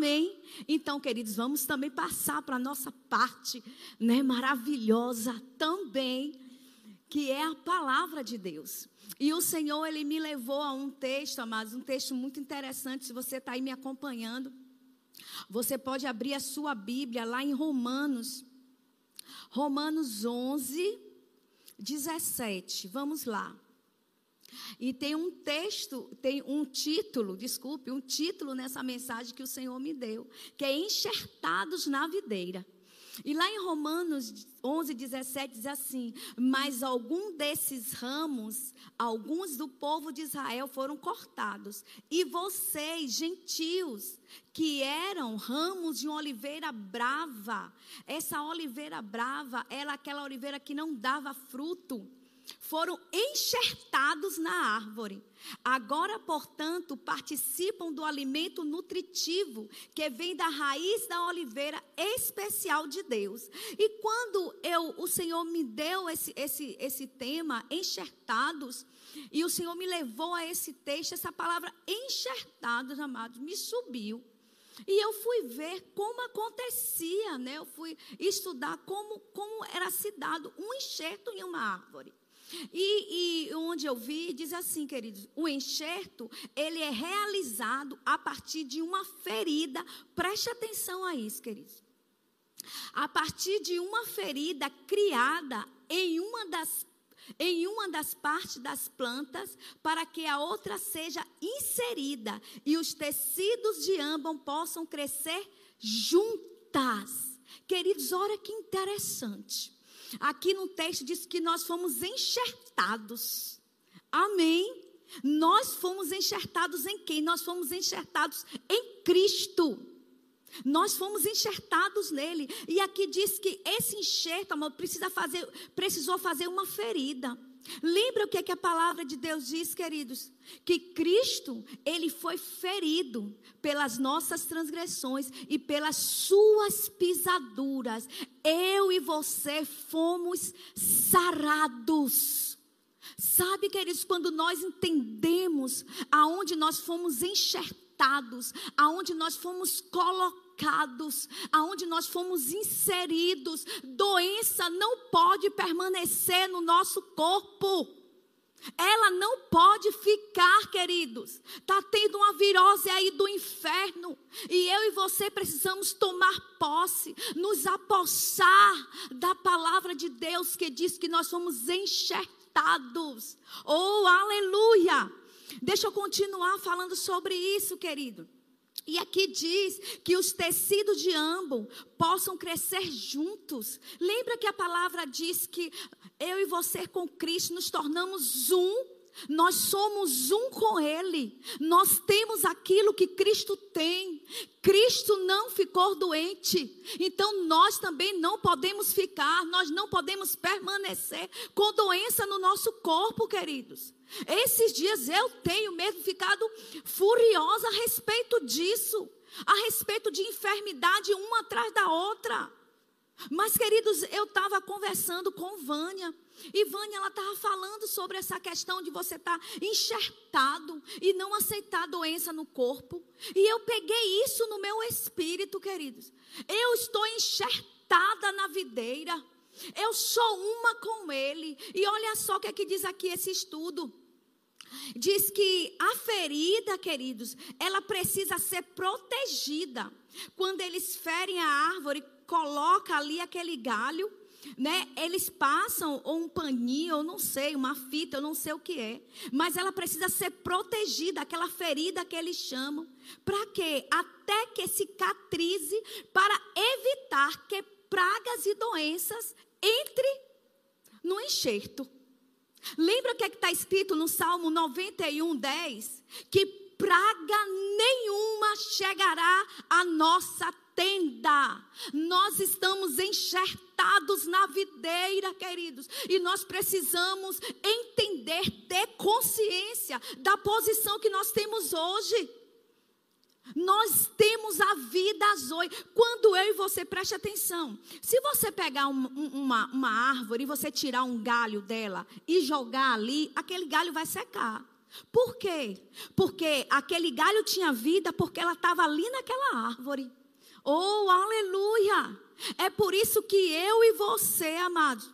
Amém? Então, queridos, vamos também passar para a nossa parte, né, maravilhosa também, que é a palavra de Deus. E o Senhor, Ele me levou a um texto, amados, um texto muito interessante, se você está aí me acompanhando. Você pode abrir a sua Bíblia lá em Romanos, Romanos 11, 17. Vamos lá. E tem um texto, tem um título, desculpe, um título nessa mensagem que o Senhor me deu, que é Enxertados na Videira. E lá em Romanos 11, 17 diz assim: Mas algum desses ramos, alguns do povo de Israel foram cortados, e vocês, gentios, que eram ramos de uma oliveira brava, essa oliveira brava era aquela oliveira que não dava fruto foram enxertados na árvore. Agora, portanto, participam do alimento nutritivo que vem da raiz da oliveira especial de Deus. E quando eu, o Senhor me deu esse, esse, esse tema, enxertados, e o Senhor me levou a esse texto, essa palavra enxertados, amados, me subiu. E eu fui ver como acontecia, né? Eu fui estudar como, como era se dado um enxerto em uma árvore. E, e, onde eu vi, diz assim, queridos, o enxerto, ele é realizado a partir de uma ferida. Preste atenção a isso, queridos. A partir de uma ferida criada em uma das em uma das partes das plantas, para que a outra seja inserida e os tecidos de ambas possam crescer juntas. Queridos, olha que interessante. Aqui no texto diz que nós fomos enxertados. Amém? Nós fomos enxertados em quem? Nós fomos enxertados em Cristo. Nós fomos enxertados nele. E aqui diz que esse enxerto, amor, precisa fazer, precisou fazer uma ferida. Lembra o que, é que a palavra de Deus diz, queridos? Que Cristo, ele foi ferido pelas nossas transgressões e pelas suas pisaduras. Eu e você fomos sarados. Sabe, queridos, quando nós entendemos aonde nós fomos enxertados, aonde nós fomos colocados, aonde nós fomos inseridos, doença não pode permanecer no nosso corpo. Ela não pode ficar, queridos. Está tendo uma virose aí do inferno. E eu e você precisamos tomar posse, nos apossar da palavra de Deus que diz que nós somos enxertados. Oh, aleluia! Deixa eu continuar falando sobre isso, querido. E aqui diz que os tecidos de ambos possam crescer juntos. Lembra que a palavra diz que eu e você com Cristo nos tornamos um? Nós somos um com Ele. Nós temos aquilo que Cristo tem. Cristo não ficou doente. Então nós também não podemos ficar, nós não podemos permanecer com doença no nosso corpo, queridos. Esses dias eu tenho mesmo ficado furiosa a respeito disso, a respeito de enfermidade uma atrás da outra. Mas, queridos, eu estava conversando com Vânia. E Vânia, ela estava falando sobre essa questão de você estar tá enxertado e não aceitar doença no corpo. E eu peguei isso no meu espírito, queridos. Eu estou enxertada na videira. Eu sou uma com Ele. E olha só o que, é que diz aqui esse estudo. Diz que a ferida, queridos, ela precisa ser protegida. Quando eles ferem a árvore, coloca ali aquele galho, né? Eles passam ou um paninho, eu não sei, uma fita, eu não sei o que é, mas ela precisa ser protegida, aquela ferida que eles chamam, para quê? Até que cicatrize, para evitar que pragas e doenças entre no enxerto. Lembra o que é está escrito no Salmo 91, 10? Que praga nenhuma chegará à nossa tenda. Nós estamos enxertados na videira, queridos, e nós precisamos entender, ter consciência da posição que nós temos hoje. Nós temos a vida zoe. Quando eu e você, preste atenção. Se você pegar um, uma, uma árvore e você tirar um galho dela e jogar ali, aquele galho vai secar. Por quê? Porque aquele galho tinha vida porque ela estava ali naquela árvore. Oh, aleluia! É por isso que eu e você, amados,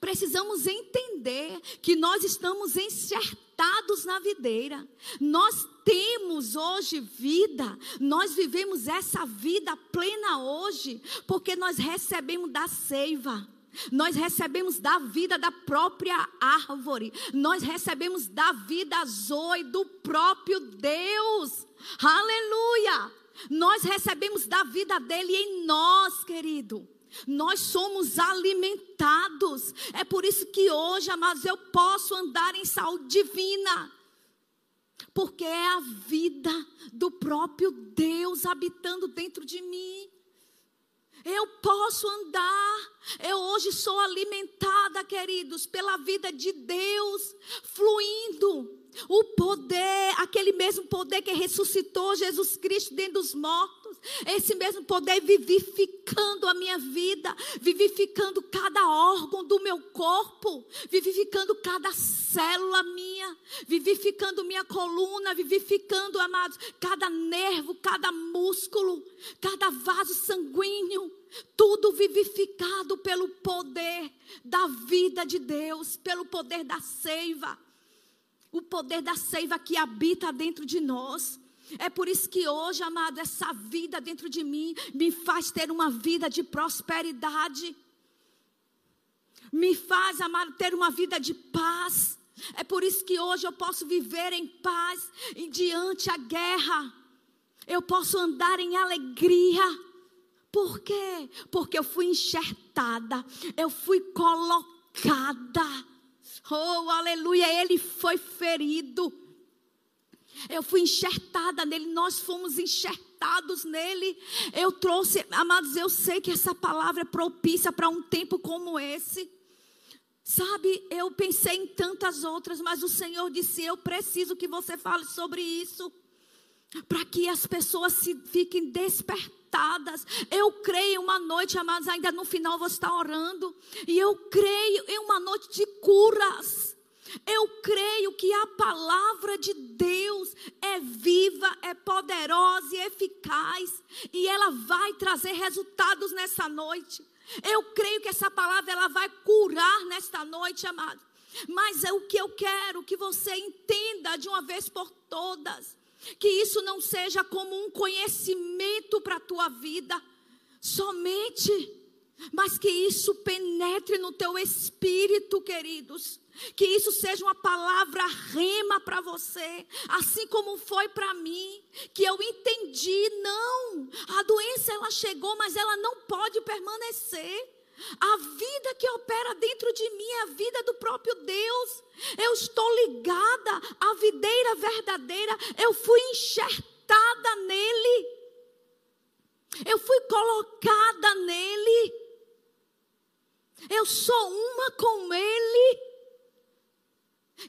precisamos entender que nós estamos enxertados na videira. Nós temos hoje vida, nós vivemos essa vida plena hoje, porque nós recebemos da seiva. Nós recebemos da vida da própria árvore. Nós recebemos da vida zoe do próprio Deus. Aleluia! Nós recebemos da vida dele em nós, querido. Nós somos alimentados. É por isso que hoje, amados, eu posso andar em saúde divina. Porque é a vida do próprio Deus habitando dentro de mim. Eu posso andar. Eu hoje sou alimentada, queridos, pela vida de Deus fluindo. O poder, aquele mesmo poder que ressuscitou Jesus Cristo dentro dos mortos, esse mesmo poder vivificando a minha vida, vivificando cada órgão do meu corpo, vivificando cada célula minha, vivificando minha coluna, vivificando, amados, cada nervo, cada músculo, cada vaso sanguíneo, tudo vivificado pelo poder da vida de Deus, pelo poder da seiva o poder da seiva que habita dentro de nós. É por isso que hoje, amado, essa vida dentro de mim me faz ter uma vida de prosperidade. Me faz, amado, ter uma vida de paz. É por isso que hoje eu posso viver em paz e diante a guerra. Eu posso andar em alegria. Por quê? Porque eu fui enxertada, eu fui colocada Oh, aleluia, ele foi ferido. Eu fui enxertada nele, nós fomos enxertados nele. Eu trouxe, amados, eu sei que essa palavra é propícia para um tempo como esse. Sabe, eu pensei em tantas outras, mas o Senhor disse: Eu preciso que você fale sobre isso, para que as pessoas se fiquem despertadas eu creio uma noite, amados, ainda no final vou estar orando. E eu creio em uma noite de curas. Eu creio que a palavra de Deus é viva, é poderosa e eficaz. E ela vai trazer resultados nessa noite. Eu creio que essa palavra ela vai curar nesta noite, amado. Mas é o que eu quero que você entenda de uma vez por todas que isso não seja como um conhecimento para a tua vida, somente, mas que isso penetre no teu espírito, queridos. Que isso seja uma palavra rema para você, assim como foi para mim, que eu entendi, não, a doença ela chegou, mas ela não pode permanecer. A vida que opera dentro de mim é a vida do próprio Deus. Eu estou ligada à videira verdadeira. Eu fui enxertada nele. Eu fui colocada nele. Eu sou uma com ele.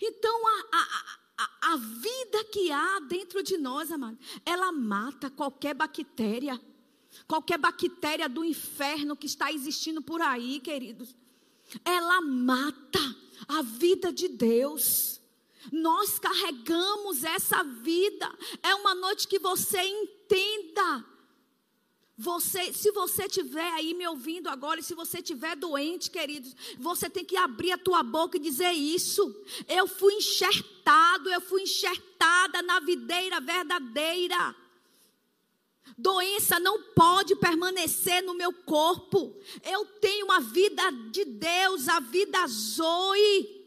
Então a, a, a, a vida que há dentro de nós, amado, ela mata qualquer bactéria qualquer bactéria do inferno que está existindo por aí, queridos, ela mata a vida de Deus. Nós carregamos essa vida. É uma noite que você entenda. Você, se você estiver aí me ouvindo agora, e se você estiver doente, queridos, você tem que abrir a tua boca e dizer isso. Eu fui enxertado, eu fui enxertada na videira verdadeira. Doença não pode permanecer no meu corpo. Eu tenho a vida de Deus, a vida Zoe.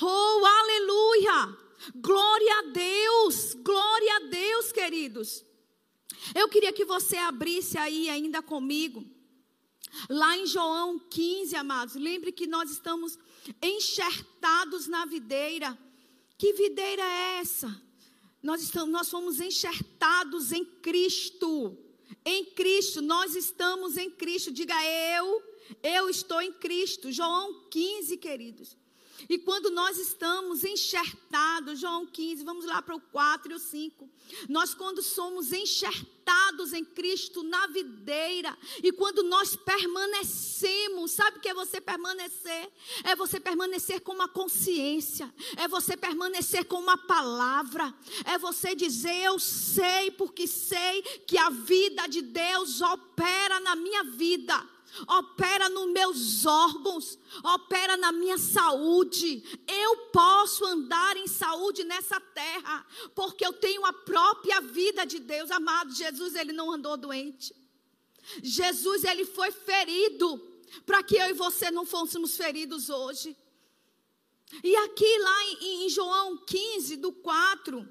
Oh, aleluia! Glória a Deus, glória a Deus, queridos. Eu queria que você abrisse aí ainda comigo, lá em João 15, amados. Lembre que nós estamos enxertados na videira. Que videira é essa? Nós, estamos, nós fomos enxertados em Cristo. Em Cristo, nós estamos em Cristo. Diga eu, eu estou em Cristo. João 15, queridos. E quando nós estamos enxertados, João 15, vamos lá para o 4 e o 5. Nós, quando somos enxertados em Cristo na videira, e quando nós permanecemos, sabe o que é você permanecer? É você permanecer com uma consciência, é você permanecer com uma palavra, é você dizer: Eu sei, porque sei que a vida de Deus opera na minha vida opera nos meus órgãos, opera na minha saúde. Eu posso andar em saúde nessa terra, porque eu tenho a própria vida de Deus. Amado, Jesus, ele não andou doente. Jesus, ele foi ferido para que eu e você não fôssemos feridos hoje. E aqui lá em, em João 15, do 4,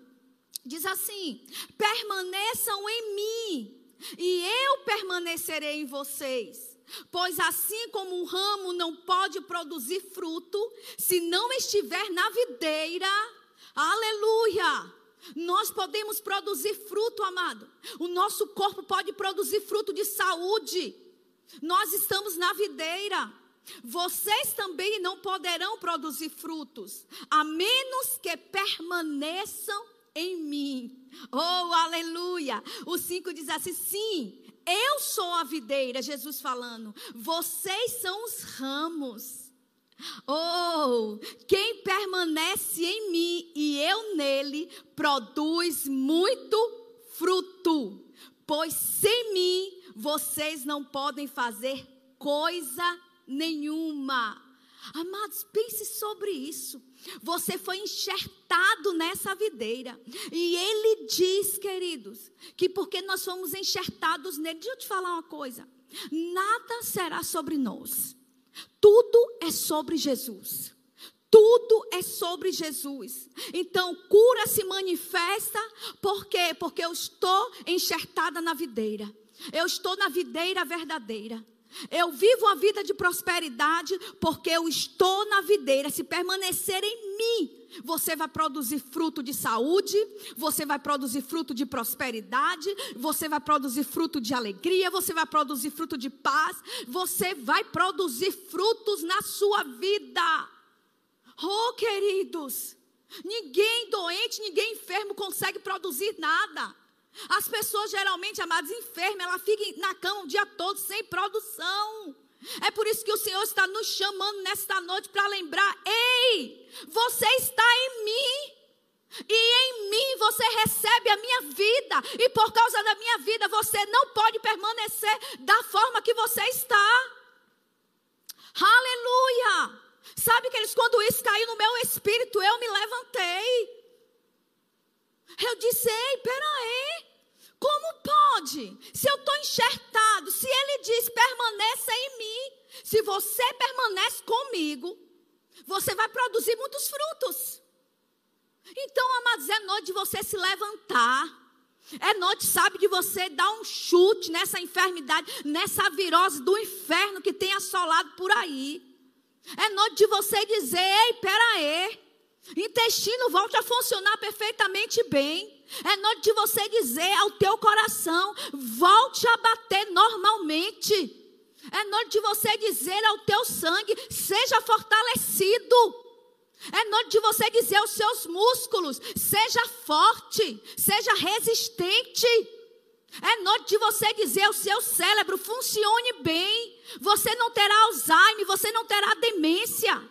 diz assim: permaneçam em mim, e eu permanecerei em vocês. Pois assim como um ramo não pode produzir fruto se não estiver na videira, aleluia. Nós podemos produzir fruto, amado. O nosso corpo pode produzir fruto de saúde. Nós estamos na videira. Vocês também não poderão produzir frutos, a menos que permaneçam em mim. Oh, aleluia! O 5 diz assim: sim, eu sou a videira, Jesus falando. Vocês são os ramos. Oh, quem permanece em mim e eu nele, produz muito fruto. Pois sem mim vocês não podem fazer coisa nenhuma. Amados, pense sobre isso. Você foi enxertado nessa videira. E ele diz, queridos, que porque nós fomos enxertados nele, deixa eu te falar uma coisa: nada será sobre nós, tudo é sobre Jesus. Tudo é sobre Jesus. Então, cura se manifesta, por quê? Porque eu estou enxertada na videira. Eu estou na videira verdadeira. Eu vivo a vida de prosperidade porque eu estou na videira. Se permanecer em mim, você vai produzir fruto de saúde, você vai produzir fruto de prosperidade, você vai produzir fruto de alegria, você vai produzir fruto de paz, você vai produzir frutos na sua vida. Oh, queridos, ninguém doente, ninguém enfermo consegue produzir nada. As pessoas geralmente, amadas, enfermas, ela fica na cama o dia todo sem produção. É por isso que o Senhor está nos chamando nesta noite para lembrar: ei, você está em mim. E em mim você recebe a minha vida, e por causa da minha vida você não pode permanecer da forma que você está. Aleluia! Sabe que eles, quando isso caiu no meu espírito, eu me levantei. Eu disse: ei, peraí. Como pode? Se eu estou enxertado, se ele diz permaneça em mim, se você permanece comigo, você vai produzir muitos frutos. Então, amados, é noite de você se levantar. É noite, sabe, de você dar um chute nessa enfermidade, nessa virose do inferno que tem assolado por aí. É noite de você dizer: ei, peraí, intestino volte a funcionar perfeitamente bem. É noite de você dizer ao teu coração: volte a bater normalmente. É noite de você dizer ao teu sangue: seja fortalecido. É noite de você dizer aos seus músculos: seja forte, seja resistente. É noite de você dizer ao seu cérebro: funcione bem. Você não terá Alzheimer, você não terá demência.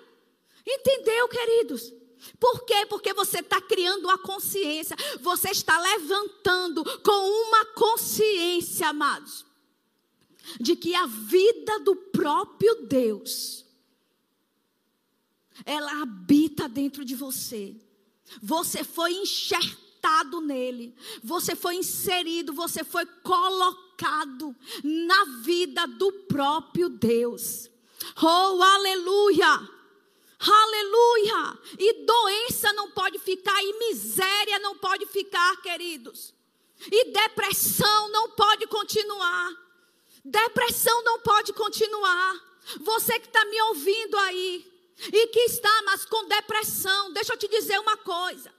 Entendeu, queridos? Por quê? Porque você está criando uma consciência. Você está levantando com uma consciência, amados, de que a vida do próprio Deus, ela habita dentro de você. Você foi enxertado nele, você foi inserido, você foi colocado na vida do próprio Deus. Oh, aleluia! Aleluia! E doença não pode ficar, e miséria não pode ficar, queridos. E depressão não pode continuar. Depressão não pode continuar. Você que está me ouvindo aí, e que está, mas com depressão, deixa eu te dizer uma coisa.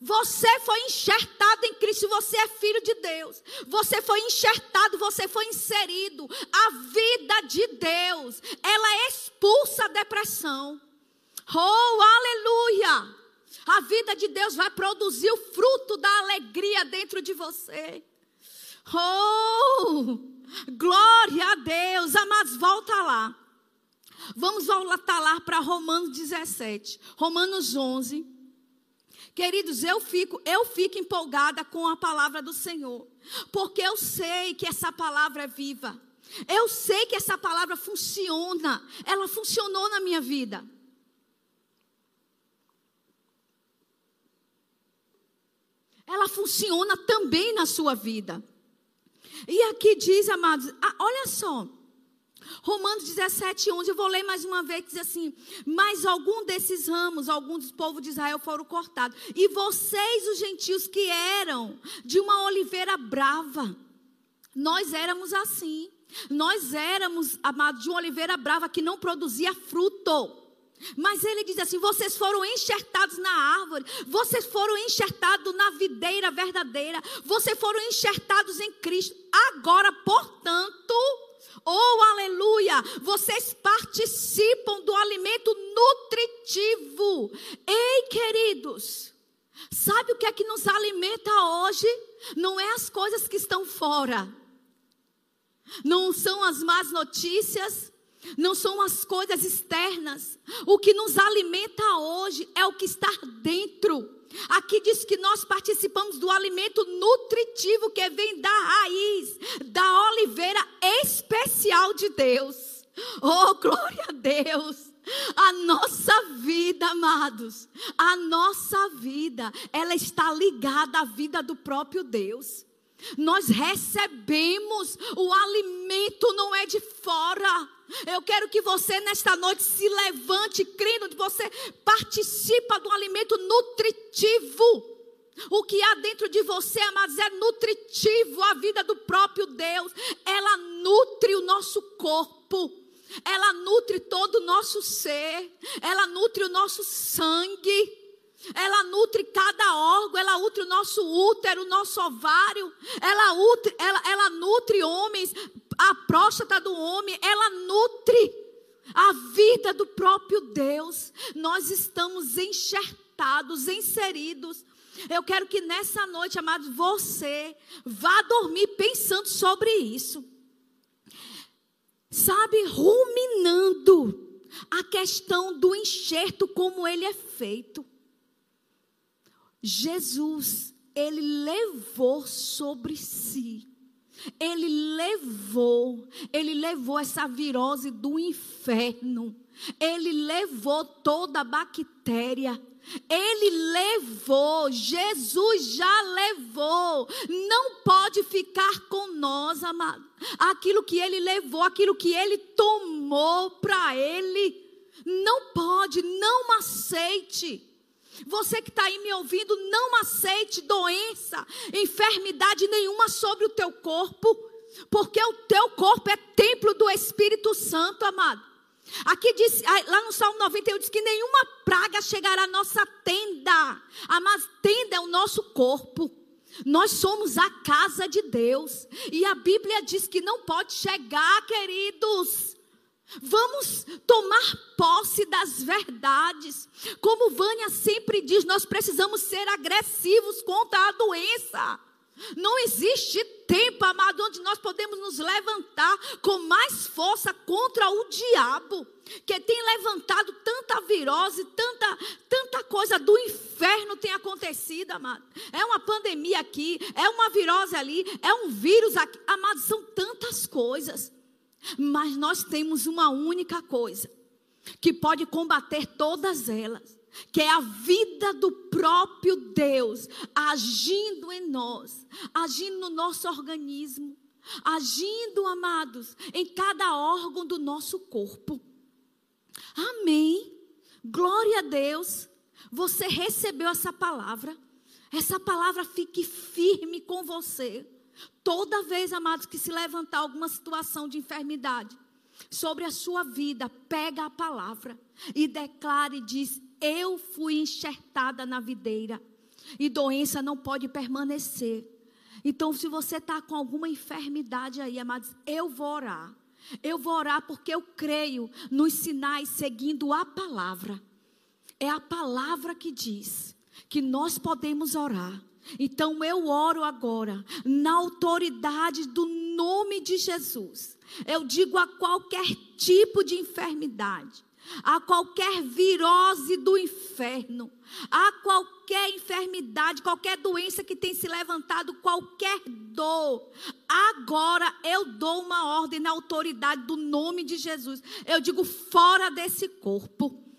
Você foi enxertado em Cristo, você é filho de Deus. Você foi enxertado, você foi inserido. A vida de Deus, ela expulsa a depressão. Oh, aleluia! A vida de Deus vai produzir o fruto da alegria dentro de você. Oh, glória a Deus. Amados, volta lá. Vamos voltar lá para Romanos 17. Romanos 11. Queridos, eu fico, eu fico empolgada com a palavra do Senhor, porque eu sei que essa palavra é viva. Eu sei que essa palavra funciona. Ela funcionou na minha vida. Ela funciona também na sua vida. E aqui diz, amados, olha só. Romanos 17, 11, eu vou ler mais uma vez, diz assim: Mas algum desses ramos, alguns dos povos de Israel foram cortados, e vocês, os gentios que eram de uma oliveira brava, nós éramos assim. Nós éramos, amados, de uma oliveira brava que não produzia fruto. Mas ele diz assim: vocês foram enxertados na árvore, vocês foram enxertados na videira verdadeira, vocês foram enxertados em Cristo. Agora, portanto, oh aleluia, vocês participam do alimento nutritivo. Ei, queridos, sabe o que é que nos alimenta hoje? Não é as coisas que estão fora, não são as más notícias, não são as coisas externas. O que nos alimenta hoje é o que está dentro. Aqui diz que nós participamos do alimento nutritivo que vem da raiz, da oliveira especial de Deus. Oh, glória a Deus! A nossa vida, amados, a nossa vida, ela está ligada à vida do próprio Deus. Nós recebemos o alimento, não é de fora. Eu quero que você nesta noite se levante, crendo que você participa do alimento nutritivo. O que há dentro de você, amados, é nutritivo, a vida do próprio Deus. Ela nutre o nosso corpo. Ela nutre todo o nosso ser. Ela nutre o nosso sangue. Ela nutre cada órgão, ela nutre o nosso útero, o nosso ovário, ela nutre, ela, ela nutre homens, a próstata do homem, ela nutre a vida do próprio Deus. Nós estamos enxertados, inseridos. Eu quero que nessa noite, amados, você vá dormir pensando sobre isso. Sabe, ruminando a questão do enxerto, como ele é feito. Jesus, ele levou sobre si. Ele levou, ele levou essa virose do inferno. Ele levou toda a bactéria. Ele levou, Jesus já levou. Não pode ficar com nós, amado. Aquilo que ele levou, aquilo que ele tomou para ele. Não pode, não aceite. Você que está aí me ouvindo, não aceite doença, enfermidade nenhuma sobre o teu corpo, porque o teu corpo é templo do Espírito Santo, amado. Aqui diz, lá no Salmo 91 diz que nenhuma praga chegará à nossa tenda. A mas tenda é o nosso corpo. Nós somos a casa de Deus. E a Bíblia diz que não pode chegar, queridos, Vamos tomar posse das verdades. Como Vânia sempre diz, nós precisamos ser agressivos contra a doença. Não existe tempo, amado, onde nós podemos nos levantar com mais força contra o diabo, que tem levantado tanta virose, tanta, tanta coisa do inferno tem acontecido, amado. É uma pandemia aqui, é uma virose ali, é um vírus aqui, amado, são tantas coisas. Mas nós temos uma única coisa que pode combater todas elas, que é a vida do próprio Deus agindo em nós, agindo no nosso organismo, agindo, amados, em cada órgão do nosso corpo. Amém. Glória a Deus. Você recebeu essa palavra. Essa palavra fique firme com você. Toda vez, amados, que se levantar alguma situação de enfermidade sobre a sua vida, pega a palavra e declare e diz: Eu fui enxertada na videira e doença não pode permanecer. Então, se você está com alguma enfermidade aí, amados, eu vou orar. Eu vou orar porque eu creio nos sinais seguindo a palavra. é a palavra que diz que nós podemos orar. Então eu oro agora, na autoridade do nome de Jesus. Eu digo a qualquer tipo de enfermidade, a qualquer virose do inferno, a qualquer enfermidade, qualquer doença que tem se levantado, qualquer dor. Agora eu dou uma ordem na autoridade do nome de Jesus. Eu digo fora desse corpo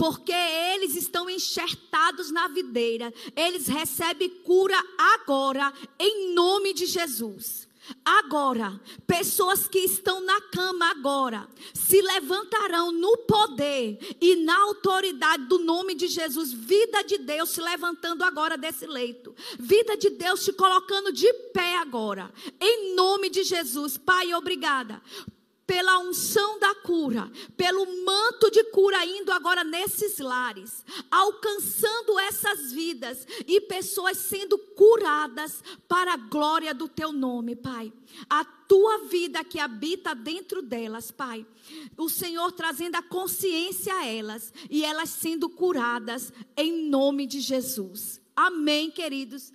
porque eles estão enxertados na videira. Eles recebem cura agora, em nome de Jesus. Agora, pessoas que estão na cama agora se levantarão no poder e na autoridade do nome de Jesus. Vida de Deus se levantando agora desse leito. Vida de Deus te colocando de pé agora. Em nome de Jesus. Pai, obrigada pela unção da cura, pelo manto de cura indo agora nesses lares, alcançando essas vidas e pessoas sendo curadas para a glória do teu nome, Pai. A tua vida que habita dentro delas, Pai. O Senhor trazendo a consciência a elas e elas sendo curadas em nome de Jesus. Amém, queridos.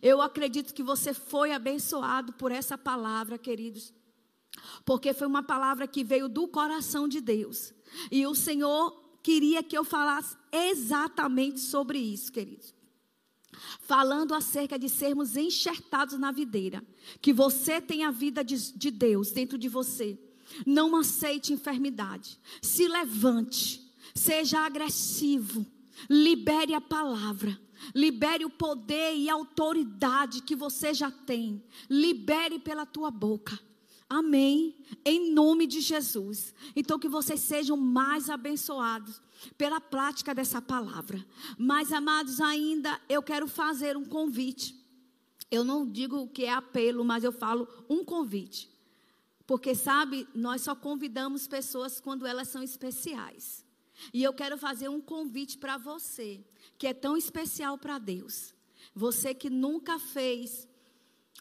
Eu acredito que você foi abençoado por essa palavra, queridos porque foi uma palavra que veio do coração de Deus. E o Senhor queria que eu falasse exatamente sobre isso, queridos. Falando acerca de sermos enxertados na videira, que você tem a vida de, de Deus dentro de você. Não aceite enfermidade. Se levante, seja agressivo, libere a palavra. Libere o poder e a autoridade que você já tem. Libere pela tua boca. Amém. Em nome de Jesus. Então, que vocês sejam mais abençoados pela prática dessa palavra. Mas, amados, ainda eu quero fazer um convite. Eu não digo que é apelo, mas eu falo um convite. Porque, sabe, nós só convidamos pessoas quando elas são especiais. E eu quero fazer um convite para você, que é tão especial para Deus. Você que nunca fez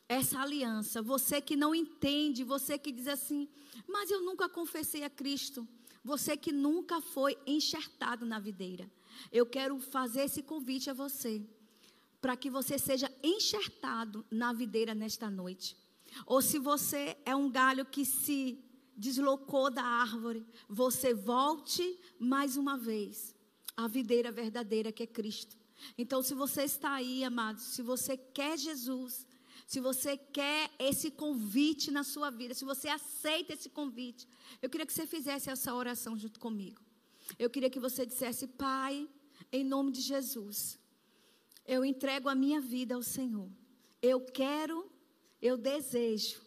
essa aliança. Você que não entende, você que diz assim, mas eu nunca confessei a Cristo. Você que nunca foi enxertado na videira. Eu quero fazer esse convite a você, para que você seja enxertado na videira nesta noite. Ou se você é um galho que se deslocou da árvore, você volte mais uma vez à videira verdadeira que é Cristo. Então, se você está aí, amados, se você quer Jesus, se você quer esse convite na sua vida, se você aceita esse convite, eu queria que você fizesse essa oração junto comigo. Eu queria que você dissesse: Pai, em nome de Jesus, eu entrego a minha vida ao Senhor. Eu quero, eu desejo,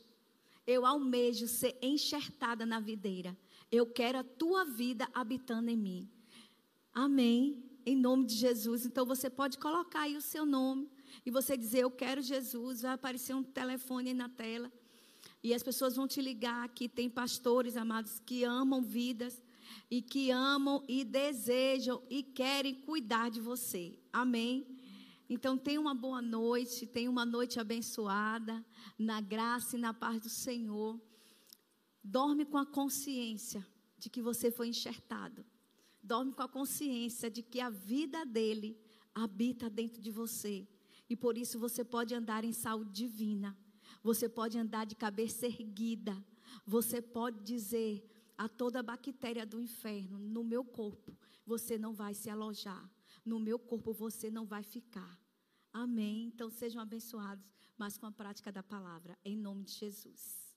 eu almejo ser enxertada na videira. Eu quero a tua vida habitando em mim. Amém. Em nome de Jesus. Então você pode colocar aí o seu nome e você dizer eu quero Jesus, vai aparecer um telefone na tela. E as pessoas vão te ligar que tem pastores amados que amam vidas e que amam e desejam e querem cuidar de você. Amém. Então tenha uma boa noite, tenha uma noite abençoada, na graça e na paz do Senhor. Dorme com a consciência de que você foi enxertado. Dorme com a consciência de que a vida dele habita dentro de você. E por isso você pode andar em saúde divina. Você pode andar de cabeça erguida. Você pode dizer a toda bactéria do inferno: no meu corpo você não vai se alojar. No meu corpo você não vai ficar. Amém. Então sejam abençoados, mas com a prática da palavra. Em nome de Jesus.